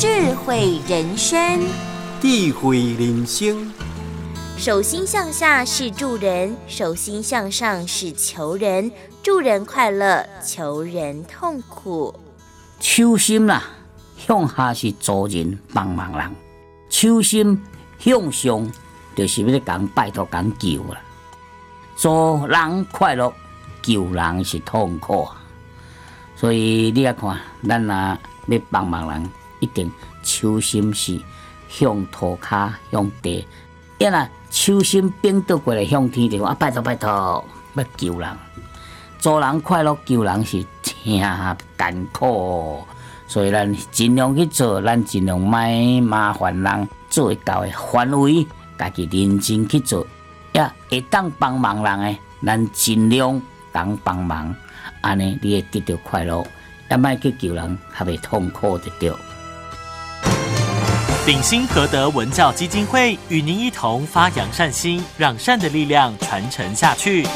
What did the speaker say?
智慧人生，智慧人生。手心向下是助人，手心向上是求人。助人快乐，求人痛苦。手心啦，向下是助人帮忙人；手心向上，就是要讲拜托讲救啦。助人快乐，救人是痛苦。所以你要看，咱啊要帮忙人，一定手心是向涂骹向地，因若手心变倒过来向天的话，拜托拜托，要救人。做人快乐，救人是真艰苦，所以咱尽量去做，咱尽量卖麻烦人，做到的范围，家己认真去做，也会当帮忙人诶，咱尽量当帮忙，安尼你会得到快乐，也卖去救人，还袂痛苦得到。鼎新和德文教基金会与您一同发扬善心，让善的力量传承下去。